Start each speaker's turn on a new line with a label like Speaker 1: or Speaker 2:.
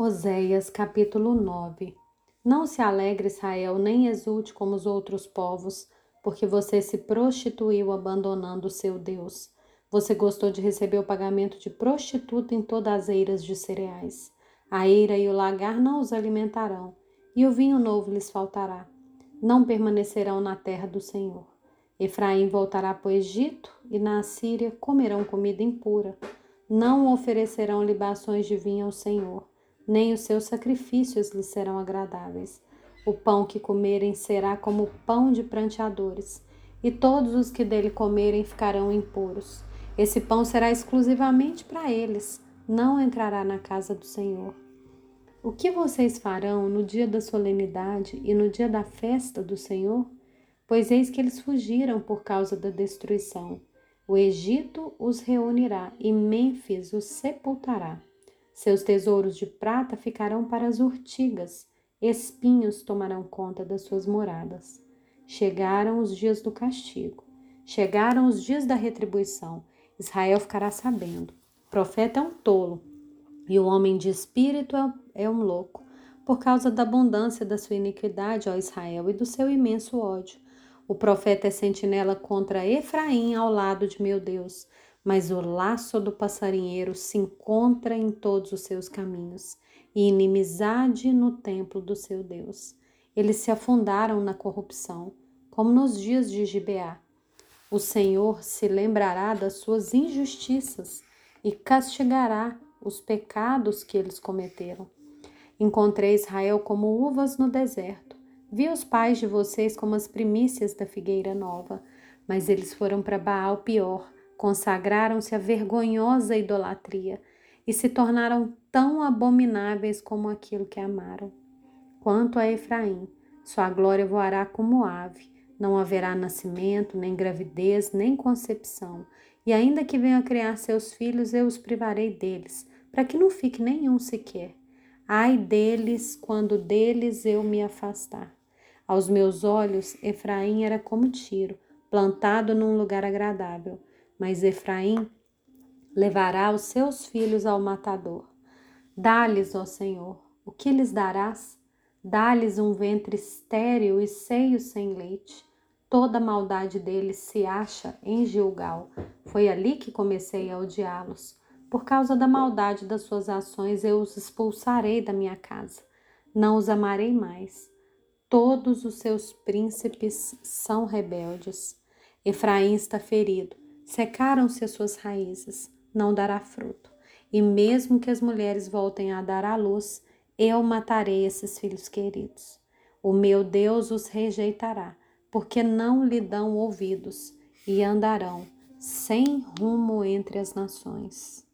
Speaker 1: Oséias capítulo 9 Não se alegre Israel, nem exulte como os outros povos, porque você se prostituiu abandonando o seu Deus. Você gostou de receber o pagamento de prostituta em todas as eiras de cereais. A eira e o lagar não os alimentarão, e o vinho novo lhes faltará. Não permanecerão na terra do Senhor. Efraim voltará para o Egito, e na Assíria comerão comida impura. Não oferecerão libações de vinho ao Senhor nem os seus sacrifícios lhes serão agradáveis. O pão que comerem será como pão de pranteadores, e todos os que dele comerem ficarão impuros. Esse pão será exclusivamente para eles, não entrará na casa do Senhor. O que vocês farão no dia da solenidade e no dia da festa do Senhor? Pois eis que eles fugiram por causa da destruição. O Egito os reunirá e Mênfis os sepultará. Seus tesouros de prata ficarão para as urtigas, espinhos tomarão conta das suas moradas. Chegaram os dias do castigo, chegaram os dias da retribuição. Israel ficará sabendo. O profeta é um tolo e o homem de espírito é, é um louco, por causa da abundância da sua iniquidade, ó Israel, e do seu imenso ódio. O profeta é sentinela contra Efraim ao lado de meu Deus mas o laço do passarinheiro se encontra em todos os seus caminhos e inimizade no templo do seu Deus. Eles se afundaram na corrupção, como nos dias de Gibeá. O Senhor se lembrará das suas injustiças e castigará os pecados que eles cometeram. Encontrei Israel como uvas no deserto. Vi os pais de vocês como as primícias da figueira nova, mas eles foram para Baal pior consagraram-se à vergonhosa idolatria e se tornaram tão abomináveis como aquilo que amaram. Quanto a Efraim, sua glória voará como ave, não haverá nascimento, nem gravidez, nem concepção, e ainda que venha criar seus filhos, eu os privarei deles, para que não fique nenhum sequer. Ai deles, quando deles eu me afastar. Aos meus olhos, Efraim era como tiro, plantado num lugar agradável mas Efraim levará os seus filhos ao matador. Dá-lhes, ó Senhor, o que lhes darás? Dá-lhes um ventre estéril e seios sem leite. Toda a maldade deles se acha em Gilgal. Foi ali que comecei a odiá-los. Por causa da maldade das suas ações, eu os expulsarei da minha casa. Não os amarei mais. Todos os seus príncipes são rebeldes. Efraim está ferido Secaram-se as suas raízes, não dará fruto. E mesmo que as mulheres voltem a dar à luz, eu matarei esses filhos queridos. O meu Deus os rejeitará, porque não lhe dão ouvidos, e andarão sem rumo entre as nações.